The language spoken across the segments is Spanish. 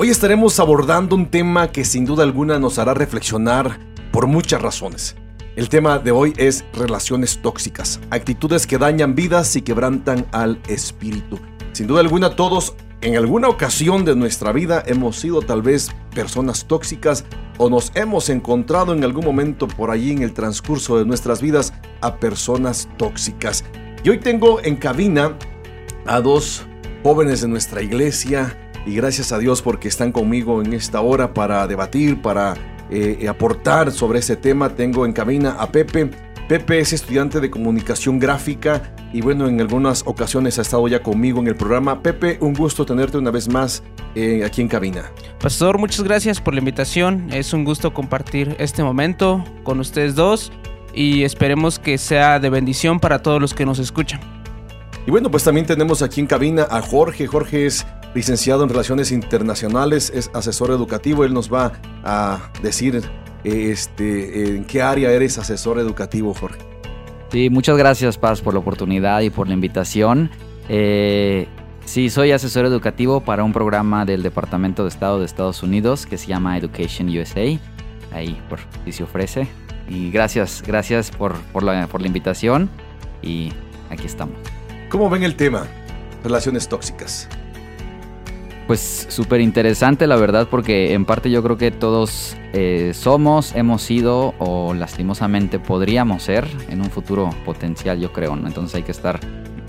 Hoy estaremos abordando un tema que sin duda alguna nos hará reflexionar por muchas razones. El tema de hoy es relaciones tóxicas, actitudes que dañan vidas y quebrantan al espíritu. Sin duda alguna todos en alguna ocasión de nuestra vida hemos sido tal vez personas tóxicas o nos hemos encontrado en algún momento por allí en el transcurso de nuestras vidas a personas tóxicas. Y hoy tengo en cabina a dos jóvenes de nuestra iglesia y gracias a Dios porque están conmigo en esta hora para debatir, para eh, aportar sobre ese tema. Tengo en cabina a Pepe. Pepe es estudiante de comunicación gráfica y bueno, en algunas ocasiones ha estado ya conmigo en el programa. Pepe, un gusto tenerte una vez más eh, aquí en cabina. Pastor, muchas gracias por la invitación. Es un gusto compartir este momento con ustedes dos y esperemos que sea de bendición para todos los que nos escuchan. Y bueno, pues también tenemos aquí en cabina a Jorge. Jorge es licenciado en Relaciones Internacionales, es asesor educativo. Él nos va a decir este, en qué área eres asesor educativo, Jorge. Sí, muchas gracias, Paz, por la oportunidad y por la invitación. Eh, sí, soy asesor educativo para un programa del Departamento de Estado de Estados Unidos que se llama Education USA. Ahí, por si se ofrece. Y gracias, gracias por, por, la, por la invitación. Y aquí estamos. ¿Cómo ven el tema? Relaciones tóxicas. Pues súper interesante la verdad porque en parte yo creo que todos eh, somos, hemos sido o lastimosamente podríamos ser en un futuro potencial yo creo, ¿no? Entonces hay que estar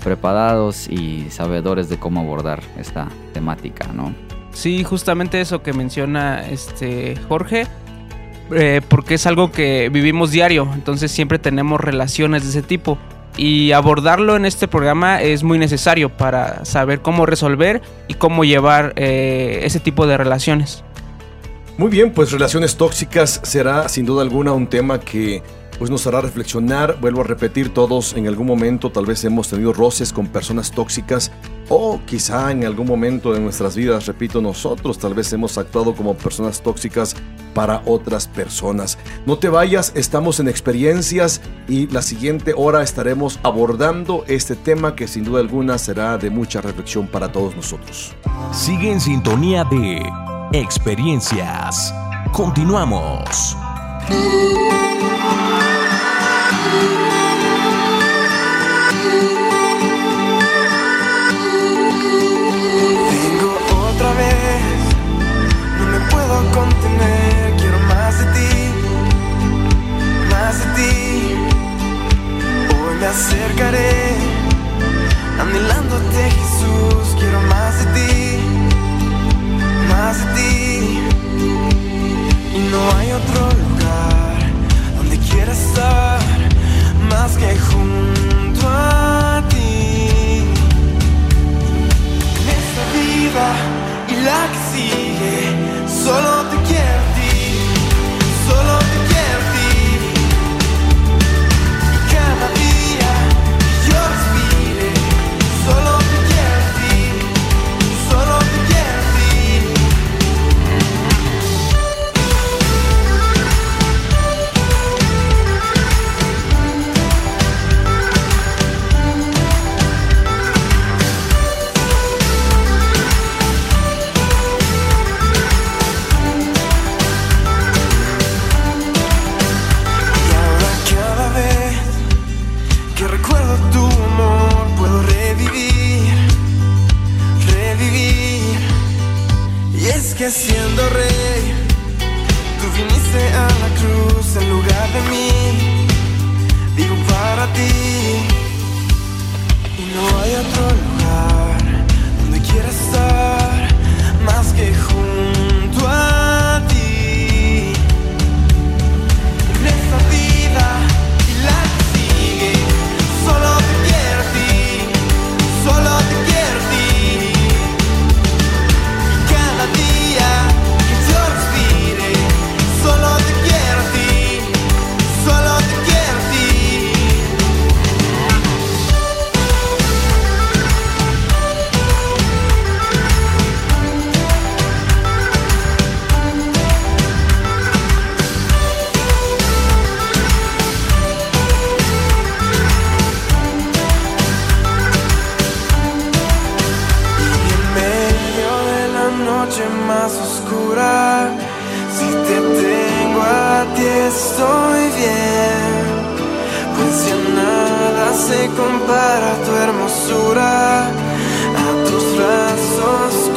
preparados y sabedores de cómo abordar esta temática, ¿no? Sí, justamente eso que menciona este Jorge, eh, porque es algo que vivimos diario, entonces siempre tenemos relaciones de ese tipo y abordarlo en este programa es muy necesario para saber cómo resolver y cómo llevar eh, ese tipo de relaciones. Muy bien, pues relaciones tóxicas será sin duda alguna un tema que pues nos hará reflexionar. Vuelvo a repetir, todos en algún momento tal vez hemos tenido roces con personas tóxicas o quizá en algún momento de nuestras vidas, repito, nosotros tal vez hemos actuado como personas tóxicas para otras personas. No te vayas, estamos en experiencias y la siguiente hora estaremos abordando este tema que sin duda alguna será de mucha reflexión para todos nosotros. Sigue en sintonía de experiencias. Continuamos. Vengo otra vez, no me puedo contener, quiero más de ti, más de ti. Hoy me acercaré, anhelándote Jesús, quiero más de ti, más de ti. Y no hay otro lugar quiera estar más que junto a ti. En esta vida y la que sigue, compara tu hermosura, a tus brazos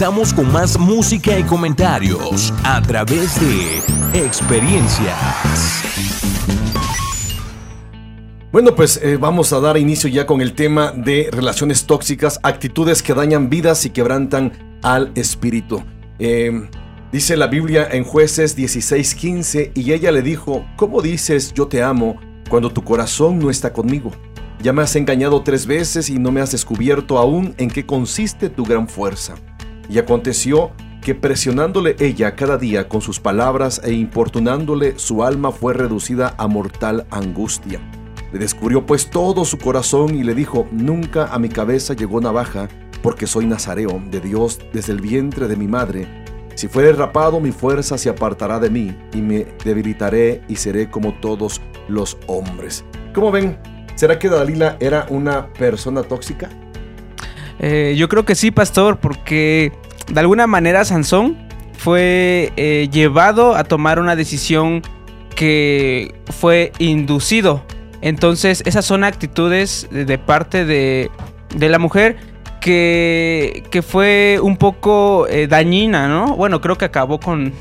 Con más música y comentarios a través de experiencias. Bueno, pues eh, vamos a dar inicio ya con el tema de relaciones tóxicas, actitudes que dañan vidas y quebrantan al espíritu. Eh, dice la Biblia en jueces 16:15 y ella le dijo, ¿cómo dices yo te amo cuando tu corazón no está conmigo? Ya me has engañado tres veces y no me has descubierto aún en qué consiste tu gran fuerza. Y aconteció que presionándole ella cada día con sus palabras e importunándole, su alma fue reducida a mortal angustia. Le descubrió pues todo su corazón y le dijo, nunca a mi cabeza llegó navaja, porque soy nazareo de Dios desde el vientre de mi madre. Si fuere rapado, mi fuerza se apartará de mí, y me debilitaré y seré como todos los hombres. ¿Cómo ven? ¿Será que Dalila era una persona tóxica? Eh, yo creo que sí, pastor, porque de alguna manera Sansón fue eh, llevado a tomar una decisión que fue inducido. Entonces, esas son actitudes de, parte de, de la mujer que, que fue un poco eh, dañina, ¿no? Bueno, creo que acabó con,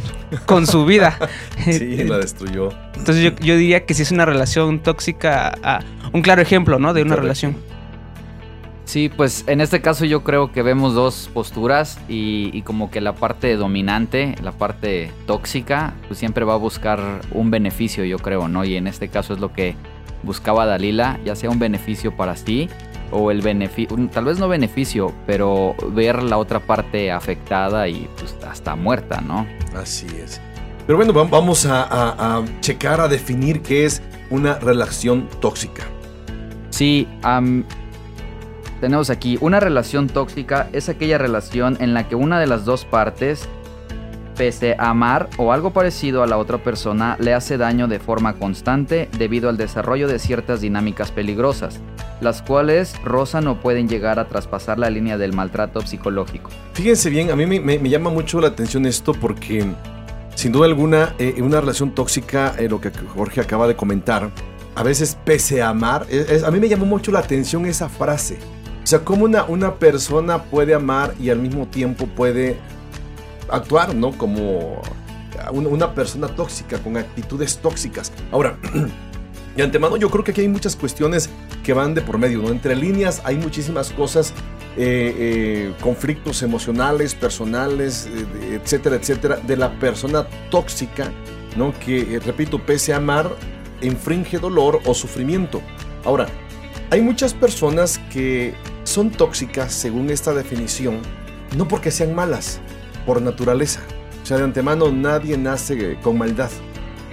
con su vida. Sí, la destruyó. Entonces yo, yo diría que sí es una relación tóxica, a- un claro ejemplo, ¿no? De una Correcto. relación. Sí, pues en este caso yo creo que vemos dos posturas y, y como que la parte dominante, la parte tóxica, pues siempre va a buscar un beneficio, yo creo, ¿no? Y en este caso es lo que buscaba Dalila, ya sea un beneficio para sí o el beneficio, tal vez no beneficio, pero ver la otra parte afectada y pues hasta muerta, ¿no? Así es. Pero bueno, va- vamos a, a- a checar, a definir qué es una relación tóxica. Sí, am, tenemos aquí una relación tóxica es aquella relación en la que una de las dos partes, pese a amar o algo parecido a la otra persona, le hace daño de forma constante debido al desarrollo de ciertas dinámicas peligrosas, las cuales rozan o pueden llegar a traspasar la línea del maltrato psicológico. Fíjense bien, a mí me, llama mucho la atención esto porque sin duda alguna eh, una relación tóxica, eh, lo que Jorge acaba de comentar, a veces pese a amar, a mí me llamó mucho la atención esa frase. O sea, cómo una, una persona puede amar y al mismo tiempo puede actuar, ¿no? Como una, persona tóxica, con actitudes tóxicas. Ahora, de antemano yo creo que aquí hay muchas cuestiones que van de por medio, ¿no? Entre líneas hay muchísimas cosas eh, eh, conflictos emocionales, personales, eh, etcétera, etcétera, de la persona tóxica, ¿no? Que, repito, pese a amar, infringe dolor o sufrimiento. Ahora, hay muchas personas que son tóxicas, según esta definición, no porque sean malas, por naturaleza. O sea, de antemano nadie nace con maldad,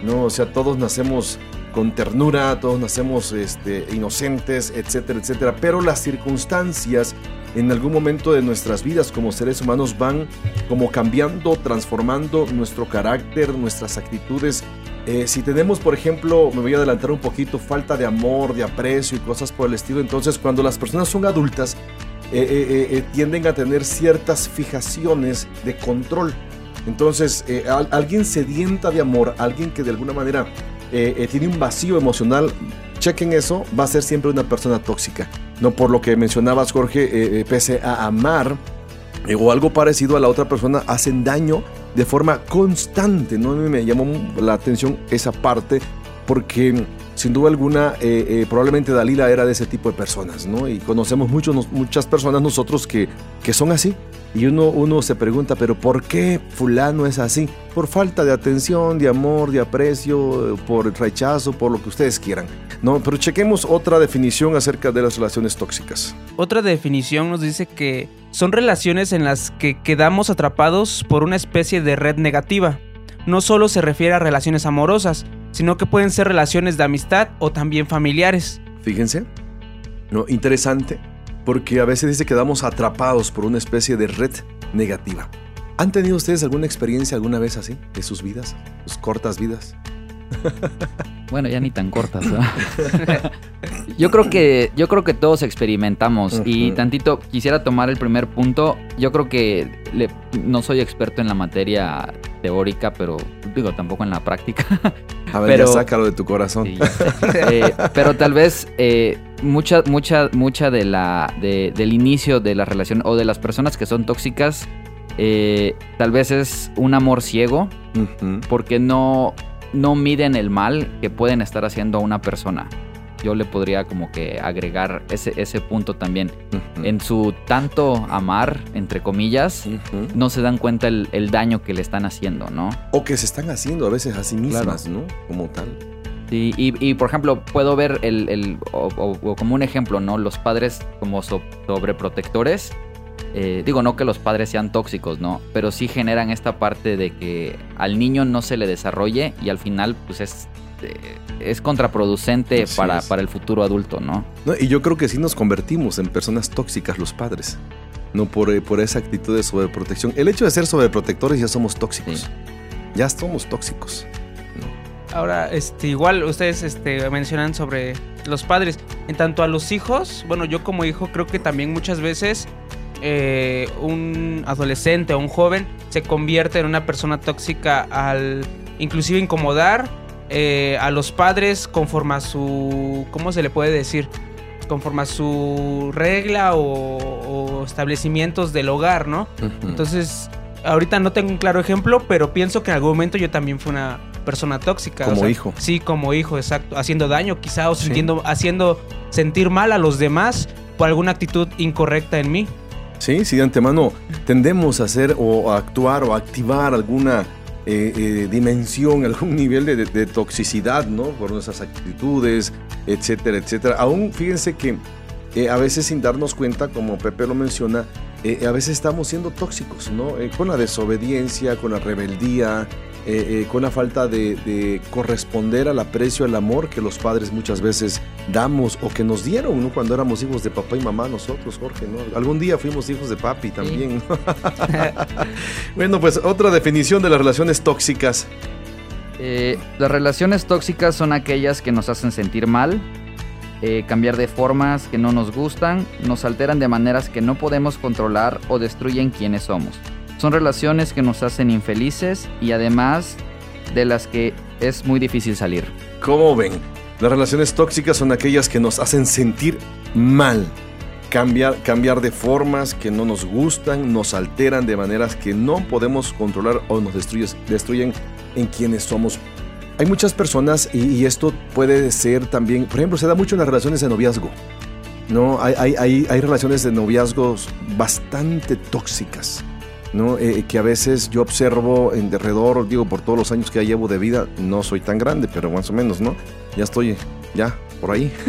¿no? O sea, todos nacemos con ternura, todos nacemos este, inocentes, etcétera, etcétera. Pero las circunstancias en algún momento de nuestras vidas como seres humanos van como cambiando, transformando nuestro carácter, nuestras actitudes. Eh, si tenemos, por ejemplo, me voy a adelantar un poquito, falta de amor, de aprecio y cosas por el estilo, entonces cuando las personas son adultas, eh, eh, tienden a tener ciertas fijaciones de control. Entonces, al- alguien sedienta de amor, alguien que de alguna manera tiene un vacío emocional, chequen eso, va a ser siempre una persona tóxica. No por lo que mencionabas, Jorge, pese a amar o algo parecido a la otra persona, hacen daño de forma constante. ¿no? Me llamó la atención esa parte porque sin duda alguna eh, eh, probablemente Dalila era de ese tipo de personas, ¿no? Y conocemos muchos, muchas personas nosotros que, que son así. Y uno, uno se pregunta, pero ¿por qué fulano es así? Por falta de atención, de amor, de aprecio, por rechazo, por lo que ustedes quieran. No, pero chequemos otra definición acerca de las relaciones tóxicas. Otra definición nos dice que son relaciones en las que quedamos atrapados por una especie de red negativa. No solo se refiere a relaciones amorosas, sino que pueden ser relaciones de amistad o también familiares. Fíjense, no, interesante, porque a veces dice que quedamos atrapados por una especie de red negativa. ¿Han tenido ustedes alguna experiencia alguna vez así de sus vidas, sus cortas vidas? Bueno, ya ni tan cortas. ¿no? yo creo que yo creo que todos experimentamos y tantito quisiera tomar el primer punto. Yo creo que le- no soy experto en la materia teórica, pero digo tampoco en la práctica. A ver, Pero- ya sácalo de tu corazón. Sí. Eh, pero tal vez eh, mucha, mucha, mucha de la, de- del inicio de la relación o de las personas que son tóxicas, eh, tal vez es un amor ciego porque no, no miden el mal que pueden estar haciendo a una persona. Yo le podría como que agregar ese, ese punto también. Ujú. En su tanto amar, entre comillas, no se dan cuenta el, el daño que le están haciendo, ¿no? O que se están haciendo a veces a sí mismas, ¿no? Como tal. Sí, y, y, por ejemplo, puedo ver el, el- o, o- o como un ejemplo, ¿no? Los padres como so- sobreprotectores. eh, digo, no que los padres sean tóxicos, ¿no? Pero sí generan esta parte de que al niño no se le desarrolle y al final, pues es, es contraproducente Así para, es. para el futuro adulto, ¿no? No, y yo creo que sí nos convertimos en personas tóxicas los padres. No por, eh, por esa actitud de sobreprotección. El hecho de ser sobreprotectores ya somos tóxicos. Sí. Ya somos tóxicos. Ahora, este, igual ustedes este, mencionan sobre los padres. En tanto a los hijos, bueno, yo como hijo creo que también muchas veces eh, un adolescente o un joven se convierte en una persona tóxica al inclusive incomodar eh, a los padres conforme a su, ¿cómo se le puede decir? Conforme a su regla o, o establecimientos del hogar, ¿no? Entonces, ahorita no tengo un claro ejemplo, pero pienso que en algún momento yo también fui una persona tóxica. Como hijo. Sí, como hijo, exacto. Haciendo daño quizá o sintiendo, haciendo sentir mal a los demás por alguna actitud incorrecta en mí. Sí, sí, de antemano tendemos a hacer o a actuar o a activar alguna eh, eh, dimensión, algún nivel de, toxicidad, ¿no? Por nuestras actitudes, etcétera, etcétera. Aún fíjense que eh, a veces sin darnos cuenta, como Pepe lo menciona, a veces estamos siendo tóxicos, ¿no? Con la desobediencia, con la rebeldía, eh, eh, con la falta de, de corresponder al aprecio, al amor que los padres muchas veces damos o que nos dieron, ¿no? Cuando éramos hijos de papá y mamá nosotros, Jorge, ¿no? Algún día fuimos hijos de papi también. bueno, pues otra definición de las relaciones tóxicas. Eh, las relaciones tóxicas son aquellas que nos hacen sentir mal, eh, cambiar de formas que no nos gustan, nos alteran de maneras que no podemos controlar o destruyen quienes somos. Son relaciones que nos hacen infelices y además de las que es muy difícil salir. ¿Cómo ven? Las relaciones tóxicas son aquellas que nos hacen sentir mal. Cambiar, cambiar de formas que no nos gustan, nos alteran de maneras que no podemos controlar o nos destruyes- destruyen en quienes somos. Hay muchas personas y, y esto puede ser también, por ejemplo, se da mucho en las relaciones de noviazgo. No, hay, hay, hay, hay relaciones de noviazgos bastante tóxicas. ¿No? Eh, que a veces yo observo en derredor, digo, por todos los años que ya llevo de vida, no soy tan grande, pero más o menos, ¿no? Ya estoy, ya, por ahí.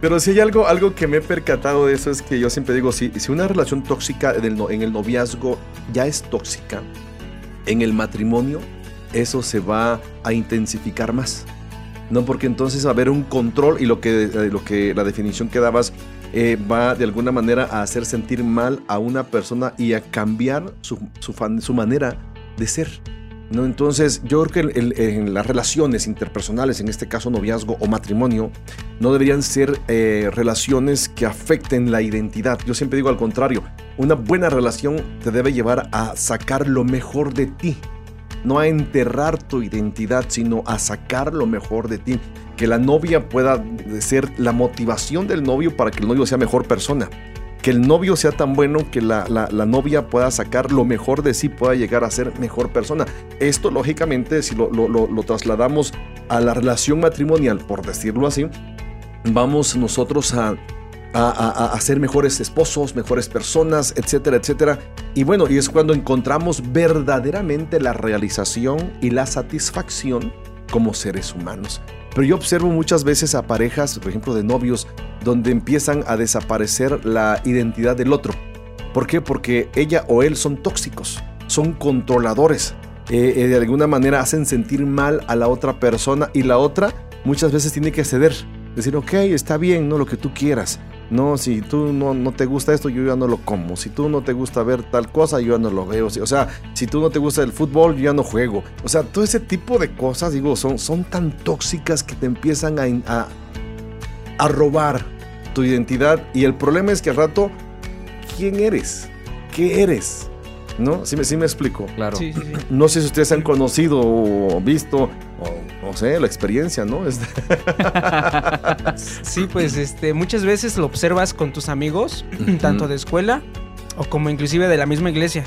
pero si hay algo, algo que me he percatado de eso es que yo siempre digo, si, si una relación tóxica en el, en el noviazgo ya es tóxica, en el matrimonio eso se va a intensificar más. No, porque entonces va a haber un control y lo que, eh, lo que la definición que dabas eh, va de alguna manera a hacer sentir mal a una persona y a cambiar su, su, su manera de ser. ¿no? Entonces, yo creo que en las relaciones interpersonales, en este caso noviazgo o matrimonio, no deberían ser eh, relaciones que afecten la identidad. Yo siempre digo al contrario, una buena relación te debe llevar a sacar lo mejor de ti, no a enterrar tu identidad, sino a sacar lo mejor de ti. Que la novia pueda ser la motivación del novio para que el novio sea mejor persona. que el novio sea tan bueno que la, la- novia pueda sacar lo mejor de sí, pueda llegar a ser mejor persona. Esto, lógicamente, si lo, lo- lo- lo trasladamos a la relación matrimonial, por decirlo así, vamos nosotros a, a, a- a ser mejores esposos, mejores personas, etcétera, etcétera. Y bueno, y es cuando encontramos verdaderamente la realización y la satisfacción como seres humanos. Pero yo observo muchas veces a parejas, por ejemplo, de novios, donde empiezan a desaparecer la identidad del otro. ¿Por qué? Porque ella o él son tóxicos, son controladores. Eh, eh, de alguna manera hacen sentir mal a la otra persona y la otra muchas veces tiene que ceder. Decir, ok, está bien, no lo que tú quieras. No, si tú no, no te gusta esto, yo ya no lo como. Si tú no te gusta ver tal cosa, yo ya no lo veo. O sea, si tú no te gusta el fútbol, yo ya no juego. O sea, todo ese tipo de cosas, digo, son, son tan tóxicas que te empiezan a, a, a robar tu identidad. Y el problema es que al rato, ¿quién eres? ¿Qué eres? ¿No? Sí me, sí me explico. Claro. Sí, sí, sí. No sé si ustedes han conocido o visto, o no sé, la experiencia, ¿no? Este, Sí, pues este, muchas veces lo observas con tus amigos, tanto de escuela o como inclusive de la misma iglesia,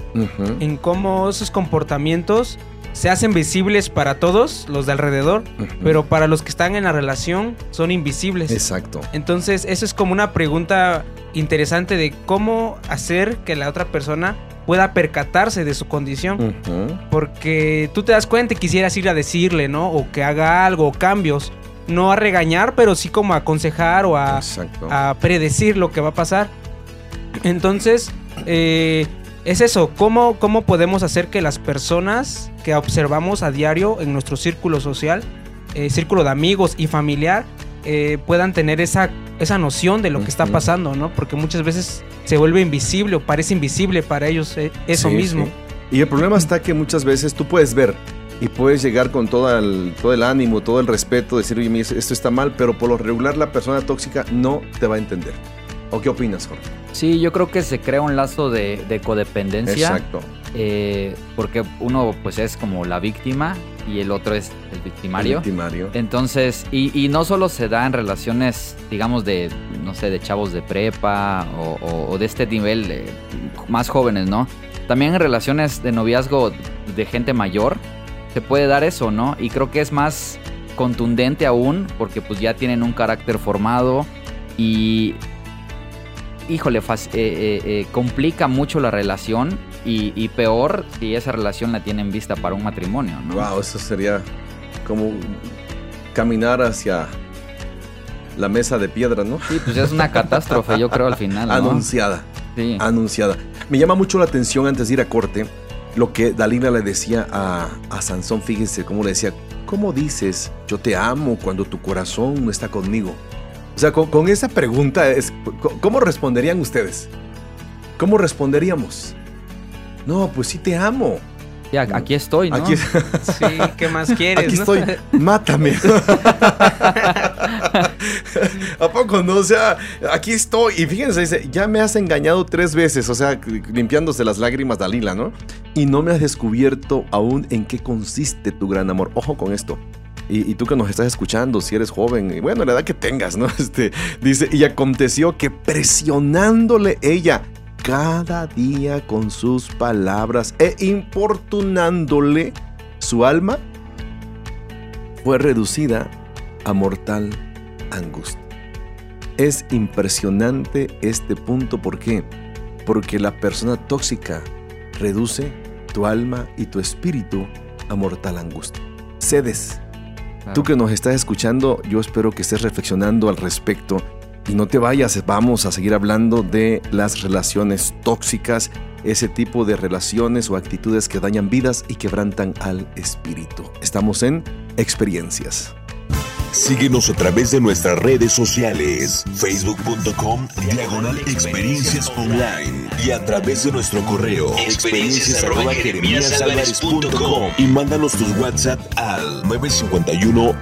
en cómo esos comportamientos se hacen visibles para todos los de alrededor, pero para los que están en la relación son invisibles. Exacto. Entonces, eso es como una pregunta interesante de cómo hacer que la otra persona pueda percatarse de su condición. Porque tú te das cuenta y quisieras ir a decirle, ¿no? O que haga algo, o cambios. No a regañar, pero sí como a aconsejar o a predecir lo que va a pasar. Entonces, eh, es eso, ¿cómo, ¿cómo podemos hacer que las personas que observamos a diario en nuestro círculo social, eh, círculo de amigos y familiar, eh, puedan tener esa, esa noción de lo que está pasando, ¿no? Porque muchas veces se vuelve invisible o parece invisible para ellos eh, eso Sí, mismo. sí. Y el problema está que muchas veces tú puedes ver y puedes llegar con todo el, todo el ánimo, todo el respeto, decir, oye, esto está mal, pero por lo regular la persona tóxica no te va a entender. ¿O qué opinas, Jorge? Sí, yo creo que se crea un lazo de, de codependencia. Exacto. eh, porque uno pues es como la víctima y el otro es el victimario. Victimario. Entonces, y, y no solo se da en relaciones, digamos, de, no sé, de chavos de prepa o, o- o de este nivel de más jóvenes, ¿no? También en relaciones de noviazgo de gente mayor se puede dar eso, ¿no? Y creo que es más contundente aún porque pues ya tienen un carácter formado y, híjole, eh, eh, eh, complica mucho la relación y, y peor si esa relación la tienen vista para un matrimonio, ¿no? Wow, eso sería como caminar hacia la mesa de piedra, ¿no? Sí, pues es una catástrofe, yo creo, al final, ¿no? Anunciada. Sí. anunciada. Me llama mucho la atención antes de ir a corte lo que Dalila le decía a, a Sansón, fíjense cómo le decía, ¿cómo dices yo te amo cuando tu corazón no está conmigo? O sea, con, con esa pregunta, es, ¿cómo responderían ustedes? ¿Cómo responderíamos? No, pues sí te amo. Sí, a- aquí estoy, ¿no? Aquí, Sí, ¿qué más quieres? aquí no? estoy, mátame. ¿A poco no? O sea, aquí estoy. Y fíjense, dice, ya me has engañado tres veces, o sea, limpiándose las lágrimas Dalila, ¿no? Y no me has descubierto aún en qué consiste tu gran amor. Ojo con esto. Y, y tú que nos estás escuchando, si eres joven, y bueno, la edad que tengas, ¿no? Este, dice, y aconteció que presionándole ella cada día con sus palabras e importunándole, su alma fue reducida a mortal angustia. Es impresionante este punto, ¿por qué? Porque la persona tóxica reduce tu alma y tu espíritu a mortal angustia. Cedes. Claro. Tú que nos estás escuchando, yo espero que estés reflexionando al respecto y no te vayas, vamos a seguir hablando de las relaciones tóxicas, ese tipo de relaciones o actitudes que dañan vidas y quebrantan al espíritu. Estamos en experiencias. Síguenos a través de nuestras redes sociales, facebook.com diagonal experiencias online y a través de nuestro correo experiencias arroba jeremiasalvarez.com y mándanos tus WhatsApp al 951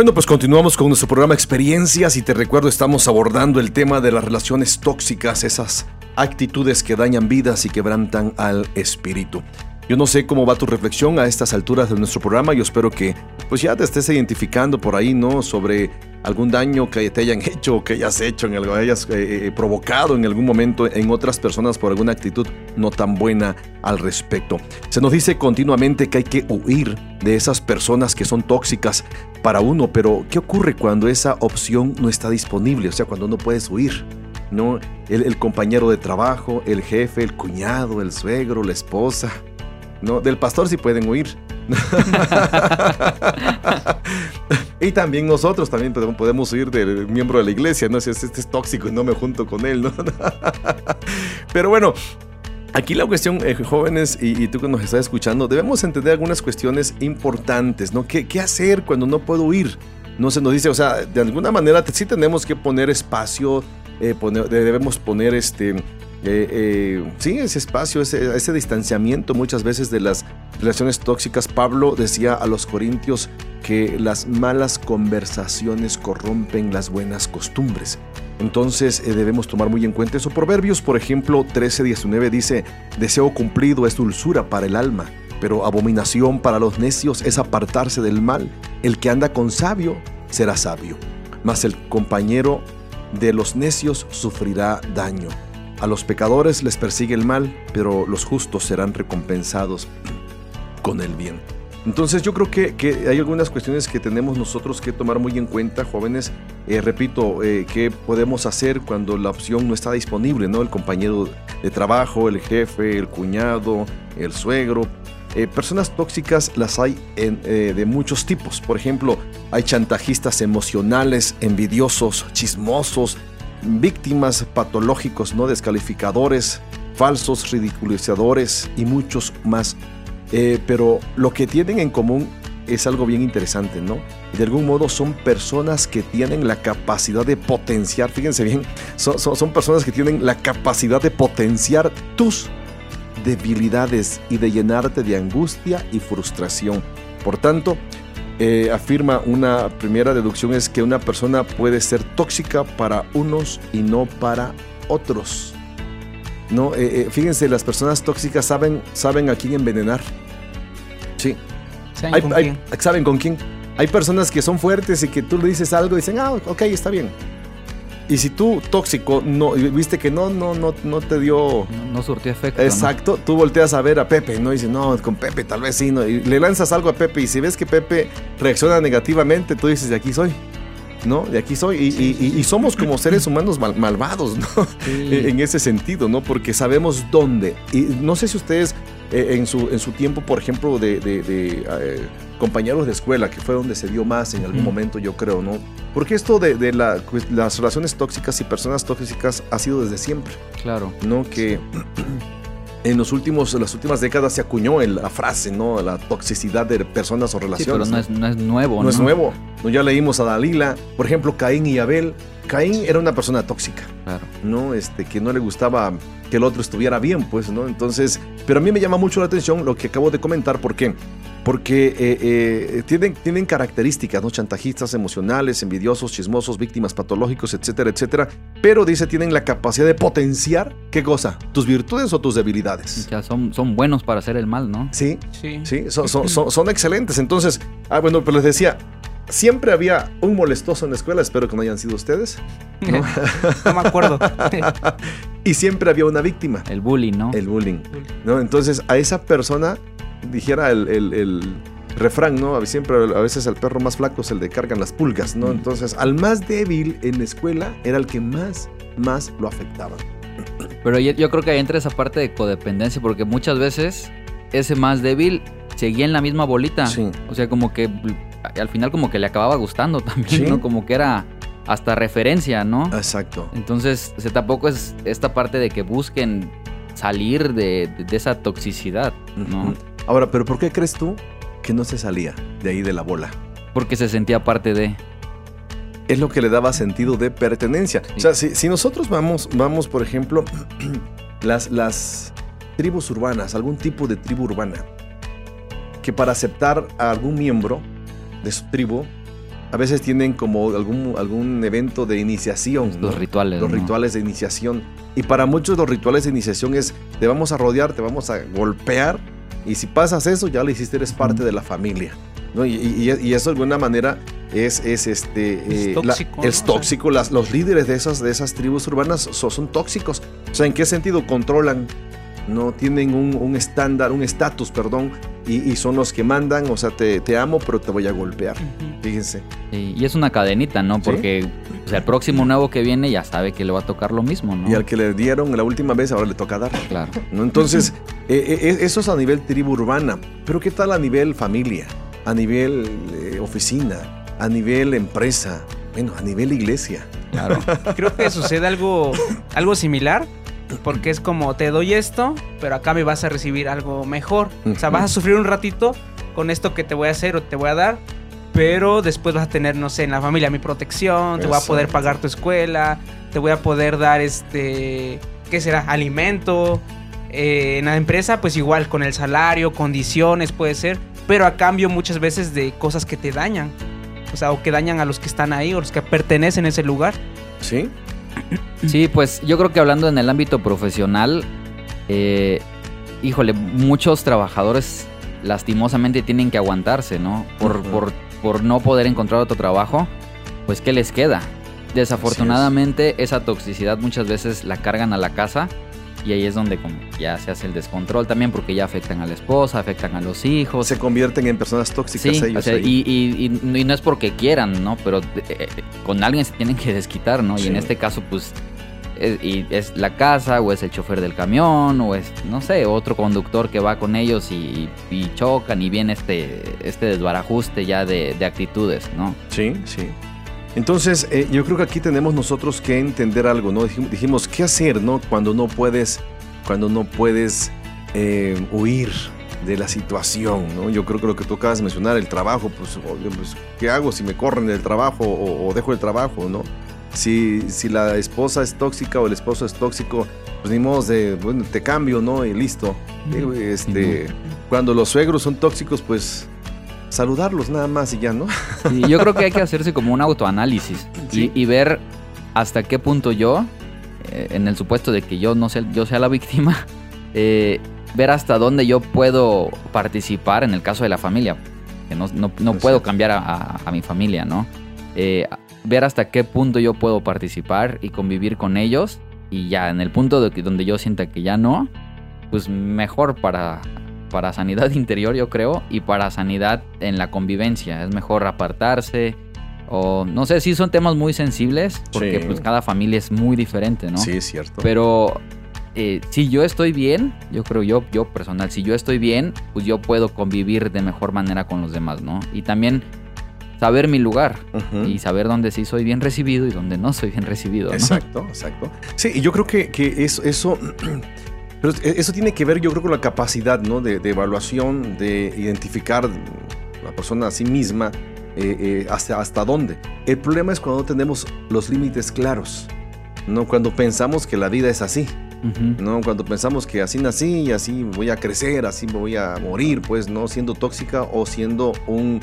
Bueno, pues continuamos con nuestro programa Experiencias y te recuerdo estamos abordando el tema de las relaciones tóxicas, esas actitudes que dañan vidas y quebrantan al espíritu. Yo no sé cómo va tu reflexión a estas alturas de nuestro programa. Yo espero que pues ya te estés identificando por ahí, ¿no? Sobre algún daño que te hayan hecho o que hayas hecho, en hayas eh, eh, provocado en algún momento en otras personas por alguna actitud no tan buena al respecto. Se nos dice continuamente que hay que huir de esas personas que son tóxicas para uno, pero ¿qué ocurre cuando esa opción no está disponible? O sea, cuando no puedes huir. ¿no? El compañero de trabajo, el jefe, el cuñado, el suegro, la esposa, ¿no? Del pastor sí pueden huir. y también nosotros también podemos, huir del miembro de la iglesia, ¿no? Si este es tóxico y no me junto con él, ¿no? Pero bueno, Aquí la cuestión, eh, jóvenes y, y, tú que nos estás escuchando, debemos entender algunas cuestiones importantes, ¿no? ¿Qué, qué hacer cuando no puedo huir? No se nos dice, o sea, de alguna manera sí tenemos que poner espacio, eh, poner, debemos poner este, eh, eh, sí, ese espacio, ese, distanciamiento muchas veces de las relaciones tóxicas. Pablo decía a los corintios que las malas conversaciones corrompen las buenas costumbres. Entonces eh, debemos tomar muy en cuenta eso. Proverbios, por ejemplo, 13:19 dice, deseo cumplido es dulzura para el alma, pero abominación para los necios es apartarse del mal. El que anda con sabio será sabio, mas el compañero de los necios sufrirá daño. A los pecadores les persigue el mal, pero los justos serán recompensados con el bien. Entonces yo creo que, que hay algunas cuestiones que tenemos nosotros que tomar muy en cuenta, jóvenes. Eh, repito, eh, ¿qué podemos hacer cuando la opción no está disponible? ¿no? El compañero de trabajo, el jefe, el cuñado, el suegro. Eh, personas tóxicas las hay eh, de muchos tipos. Por ejemplo, hay chantajistas emocionales, envidiosos, chismosos, víctimas patológicos, ¿no? descalificadores, falsos, ridiculizadores y muchos más. Eh, pero lo que tienen en común es algo bien interesante, ¿no? De algún modo son personas que tienen la capacidad de potenciar, fíjense bien, son, son- son personas que tienen la capacidad de potenciar tus debilidades y de llenarte de angustia y frustración. Por tanto, eh, afirma una primera deducción es que una persona puede ser tóxica para unos y no para otros. No, eh, eh, fíjense, las personas tóxicas saben, saben a quién envenenar. Sí, ¿Saben hay- con hay- quién? saben con quién. Hay personas que son fuertes y que tú le dices algo y dicen, ah, ok, está bien. Y si tú tóxico no viste que no, no, no, no te dio No, no surtió efecto. ¿no? Exacto, tú volteas a ver a Pepe, ¿no? Y dices, no, con Pepe tal vez sí, ¿no? Y le lanzas algo a Pepe y si ves que Pepe reacciona negativamente, tú dices, de aquí soy, ¿no? De aquí soy. Y, y- y- y somos como seres humanos mal- malvados, ¿no? Sí. en ese sentido, ¿no? Porque sabemos dónde. Y no sé si ustedes eh, en, su, en su tiempo, por ejemplo, de, de- de, eh, compañeros de escuela, que fue donde se dio más en algún Ujú. momento, yo creo, ¿no? Porque esto de, de la- pues, las relaciones tóxicas y personas tóxicas ha sido desde siempre. Claro. ¿no? Que en los últimos, las últimas décadas se acuñó la frase, ¿no? La toxicidad de personas o Sí, relaciones. pero no es, no es nuevo, No es nuevo. ¿no? Ya leímos a Dalila, por ejemplo, Caín y Abel. Caín era una persona tóxica, Claro. ¿no? Este, que no le gustaba que el otro estuviera bien, pues, ¿no? Entonces, pero a mí me llama mucho la atención lo que acabo de comentar, ¿por qué? Porque eh, eh, tienen, tienen características, ¿no? Chantajistas emocionales, envidiosos, chismosos, víctimas patológicos, etcétera, etcétera. Pero dice, tienen la capacidad de potenciar, ¿qué cosa? ¿Tus virtudes o tus debilidades? Sea, son, son buenos para hacer el mal, ¿no? Sí, Sí. Sí, son, son- son- son excelentes. Entonces, ah, bueno, pero les decía, siempre había un molestoso en la escuela, espero que no hayan sido ustedes, no me acuerdo. y siempre había una víctima, El bullying, ¿no? el bullying. ¿no? Entonces, a esa persona, dijera el, el- el refrán, ¿no? Siempre, a veces el perro más flaco es el de cargan las pulgas, ¿no? Mm. Entonces, al más débil en la escuela era el que más, más lo afectaba. Pero yo, yo creo que ahí entra esa parte de codependencia, porque muchas veces ese más débil seguía en la misma bolita. Sí. O sea, como que al final como que le acababa gustando también, Sí. ¿no? Como que era hasta referencia, ¿no? Exacto. Entonces, o sea, tampoco es esta parte de que busquen salir de, de- de esa toxicidad, ¿no? Ahora, ¿pero por qué crees tú que no se salía de ahí de la bola? Porque se sentía parte de... es lo que le daba sentido de pertenencia. O sea, si, si nosotros vamos, vamos, por ejemplo, las, las tribus urbanas, algún tipo de tribu urbana, que para aceptar a algún miembro de su tribu, a veces tienen como algún, algún evento de iniciación. ¿no? Los rituales. Los ¿no? rituales de iniciación. Y para muchos los rituales de iniciación es, te vamos a rodear, te vamos a golpear, y si pasas eso, ya lo hiciste, eres parte de la familia. ¿no? Y, y- y eso de alguna manera es, es este Es eh, la- tóxico, es ¿no? tóxico. Las- los líderes de esas, de esas tribus urbanas so- son tóxicos. O sea, ¿en qué sentido controlan? No tienen un, un estándar, un estatus, perdón, y, y son los que mandan, o sea, te, te amo, pero te voy a golpear. Fíjense. Sí, y es una cadenita, ¿no? Sí. Porque o sea, el próximo nuevo que viene ya sabe que le va a tocar lo mismo, ¿no? Y al que le dieron la última vez, ahora le toca dar. Claro. ¿no? Entonces, eh, eh, eso es a nivel tribu urbana. Pero ¿qué tal a nivel familia? A nivel eh, oficina, a nivel empresa, bueno, a nivel iglesia. Claro. Creo que sucede algo, algo similar. Porque es como, te doy esto, pero acá me vas a recibir algo mejor. O sea, vas a sufrir un ratito con esto que te voy a hacer o te voy a dar. Pero después vas a tener, no sé, en la familia mi protección, te voy a poder pagar tu escuela, te voy a poder dar este, ¿qué será? Alimento. Eh, en la empresa, pues igual, con el salario, condiciones, puede ser. Pero a cambio muchas veces de cosas que te dañan. O sea, o que dañan a los que están ahí o los que pertenecen a ese lugar. ¿Sí? Sí, pues yo creo que hablando en el ámbito profesional, eh, híjole, muchos trabajadores lastimosamente tienen que aguantarse, ¿no? Por, por, por no poder encontrar otro trabajo, pues ¿qué les queda? Desafortunadamente esa toxicidad muchas veces la cargan a la casa Y ahí es donde como ya se hace el descontrol también porque ya afectan a la esposa, afectan a los hijos. Se convierten en personas tóxicas Sí, ellos. o sea, y, y- y- y no es porque quieran, ¿no? Pero eh, con alguien se tienen que desquitar, ¿no? Y en este caso, pues, es, y es la casa, o es el chofer del camión, o es, no sé, otro conductor que va con ellos y, y chocan y viene este, este desbarajuste ya de, de actitudes, ¿no? Sí, sí. Entonces, eh, yo creo que aquí tenemos nosotros que entender algo, ¿no? Dijim- Dijimos, ¿qué hacer, no? Cuando no puedes, cuando no puedes eh, huir de la situación, ¿no? Yo creo que lo que tú acabas de mencionar, el trabajo, pues, pues, ¿qué hago si me corren del trabajo o, o dejo el trabajo, ¿no? Si, si la esposa es tóxica o el esposo es tóxico, pues ni modo de, bueno, te cambio, ¿no? Y listo. Este, cuando los suegros son tóxicos, pues saludarlos nada más y ya, ¿no? Y yo creo que hay que hacerse como un autoanálisis Sí. y, y ver hasta qué punto yo, eh, en el supuesto de que yo no sea, yo sea la víctima, eh, ver hasta dónde yo puedo participar en el caso de la familia. Que no, no- no puedo cambiar a, a- a mi familia, ¿no? Eh, ver hasta qué punto yo puedo participar y convivir con ellos. Y ya en el punto de que, donde yo sienta que ya no, pues mejor para, para sanidad interior, yo creo, y para sanidad en la convivencia. Es mejor apartarse. O no sé, sí son temas muy sensibles, porque Sí. pues cada familia es muy diferente, ¿no? Sí, es cierto. Pero eh, si yo estoy bien, yo creo yo, yo personal, si yo estoy bien, pues yo puedo convivir de mejor manera con los demás, ¿no? Y también saber mi lugar y saber dónde sí soy bien recibido y dónde no soy bien recibido, ¿no? Exacto, exacto. Sí, y yo creo que, que eso, eso, pero eso tiene que ver, yo creo, con la capacidad ¿no? de, de evaluación, de identificar la persona a sí misma eh, eh, hasta, hasta dónde. El problema es cuando no tenemos los límites claros, ¿no? Cuando pensamos que la vida es así. ¿no? Cuando pensamos que así nací y así voy a crecer, así me voy a morir, pues, ¿no? Siendo tóxica o siendo un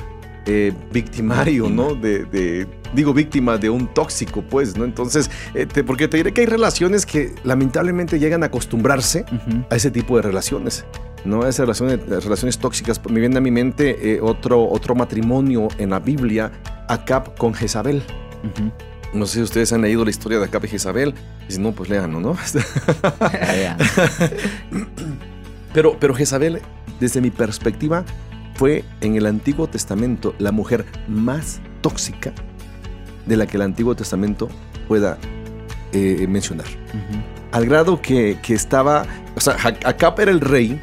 eh, victimario, ¿no? De, de- digo, víctima de un tóxico, pues, ¿no? Entonces, eh, te- porque te diré que hay relaciones que lamentablemente llegan a acostumbrarse a ese tipo de relaciones. ¿no? Esas relaciones, relaciones tóxicas. Me viene a mi mente eh, otro, otro matrimonio en la Biblia, Acab con Jezabel. No sé si ustedes han leído la historia de Acab y Jezabel. Y si no, pues léanlo, ¿no? Pero, pero Jezabel, desde mi perspectiva, fue en el Antiguo Testamento la mujer más tóxica de la que el Antiguo Testamento pueda eh, mencionar. Al grado que, que estaba, o sea, Ja- Acab era el rey,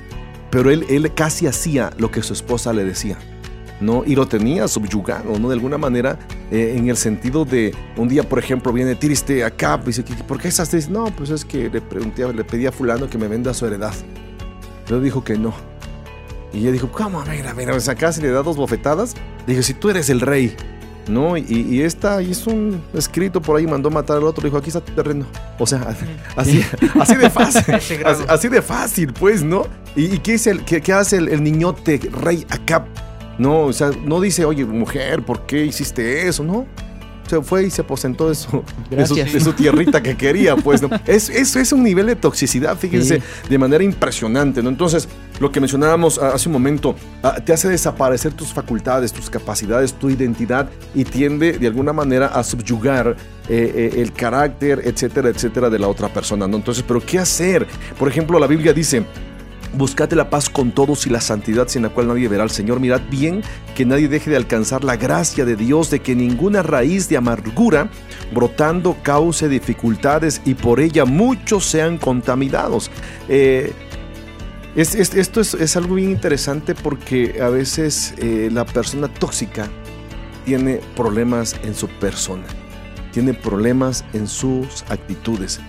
pero él, él casi hacía lo que su esposa le decía. ¿no? Y lo tenía subyugado, ¿no? De alguna manera, eh, en el sentido de, un día, por ejemplo, viene triste Acab y dice, "¿Qué- ¿por qué estás triste? No, pues es que le pregunté, le pedí a fulano que me venda su heredad. Pero dijo que no. Y ella dijo, ¿cómo? A ver, a ver, o sea, casi le da dos bofetadas. Le dijo, si tú eres el rey, ¿no? Y, y esta hizo un escrito por ahí, mandó matar al otro, le dijo, aquí está tu terreno. O sea, así, así de fácil. Así, así de fácil, pues, ¿no? ¿Y, y qué, es el, qué, qué hace el, el niñote rey Acab? No, o sea, no dice, oye, mujer, ¿por qué hiciste eso? No. Se fue y se aposentó de su, de su, Gracias. de su tierrita que quería, pues, ¿no? Es, es, es un nivel de toxicidad, fíjense, de manera impresionante, ¿no? Entonces, lo que mencionábamos ah, hace un momento, ah, te hace desaparecer tus facultades, tus capacidades, tu identidad y tiende de alguna manera a subyugar eh, eh, el carácter, etcétera, etcétera, de la otra persona, ¿no? Entonces, ¿pero qué hacer? Por ejemplo, la Biblia dice, Buscate la paz con todos y la santidad sin la cual nadie verá al Señor. Mirad bien que nadie deje de alcanzar la gracia de Dios, de que ninguna raíz de amargura brotando cause dificultades y por ella muchos sean contaminados. Eh, es- es- esto es, es algo bien interesante porque a veces eh, la persona tóxica tiene problemas en su persona, tiene problemas en sus actitudes.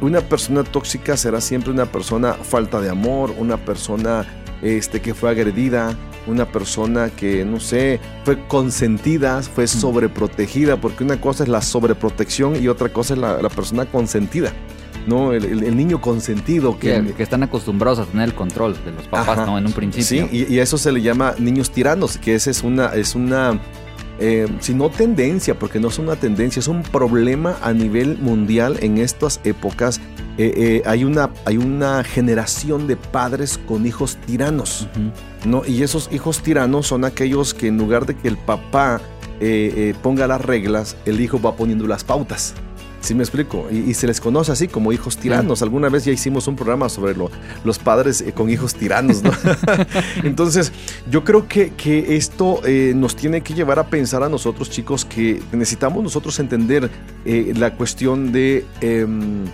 Una persona tóxica será siempre una persona falta de amor, una persona este, que fue agredida, una persona que, no sé, fue consentida, fue sobreprotegida, porque una cosa es la sobreprotección y otra cosa es la, la persona consentida, ¿no? El, el- el niño consentido que... Que, que están acostumbrados a tener el control de los papás, Ajá. ¿no? En un principio. Sí, y, y a eso se le llama niños tiranos, que esa es una, es una, eh, si no tendencia, porque no es una tendencia, es un problema a nivel mundial en estas épocas. Eh, eh, hay, una, hay una generación de padres con hijos tiranos. ¿no? Y esos hijos tiranos son aquellos que en lugar de que el papá ponga las reglas, el hijo va poniendo las pautas. Sí me explico. Y, y se les conoce así como hijos tiranos. Alguna vez ya hicimos un programa sobre lo- los padres eh, con hijos tiranos, ¿no? Entonces, yo creo que, que esto eh, nos tiene que llevar a pensar a nosotros, chicos, que necesitamos nosotros entender eh, la cuestión de... em,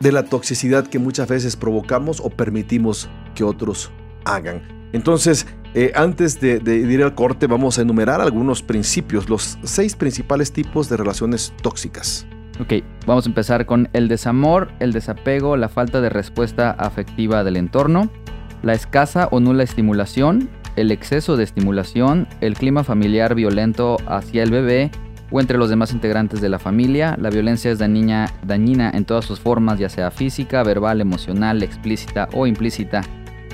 de la toxicidad que muchas veces provocamos o permitimos que otros hagan. Entonces, eh, antes de, ir al corte, vamos a enumerar algunos principios, los seis principales tipos de relaciones tóxicas. Ok, vamos a empezar con el desamor, el desapego, la falta de respuesta afectiva del entorno, la escasa o nula estimulación, el exceso de estimulación, el clima familiar violento hacia el bebé o entre los demás integrantes de la familia. La violencia es dañina, dañina en todas sus formas, ya sea física, verbal, emocional, explícita o implícita.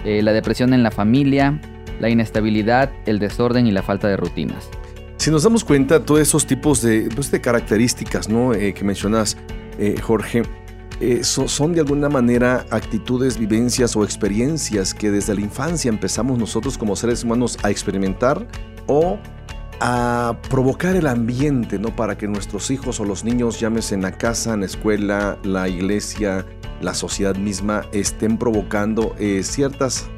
Eh, la depresión en la familia, la inestabilidad, el desorden y la falta de rutinas. Si nos damos cuenta, todos esos tipos de, pues, de características ¿no? Eh, que mencionas, eh, Jorge, eh, so- son de alguna manera actitudes, vivencias o experiencias que desde la infancia empezamos nosotros como seres humanos a experimentar o a provocar el ambiente, ¿no? Para que nuestros hijos o los niños, llámese en la casa, en la escuela, la iglesia, la sociedad misma, estén provocando ciertas,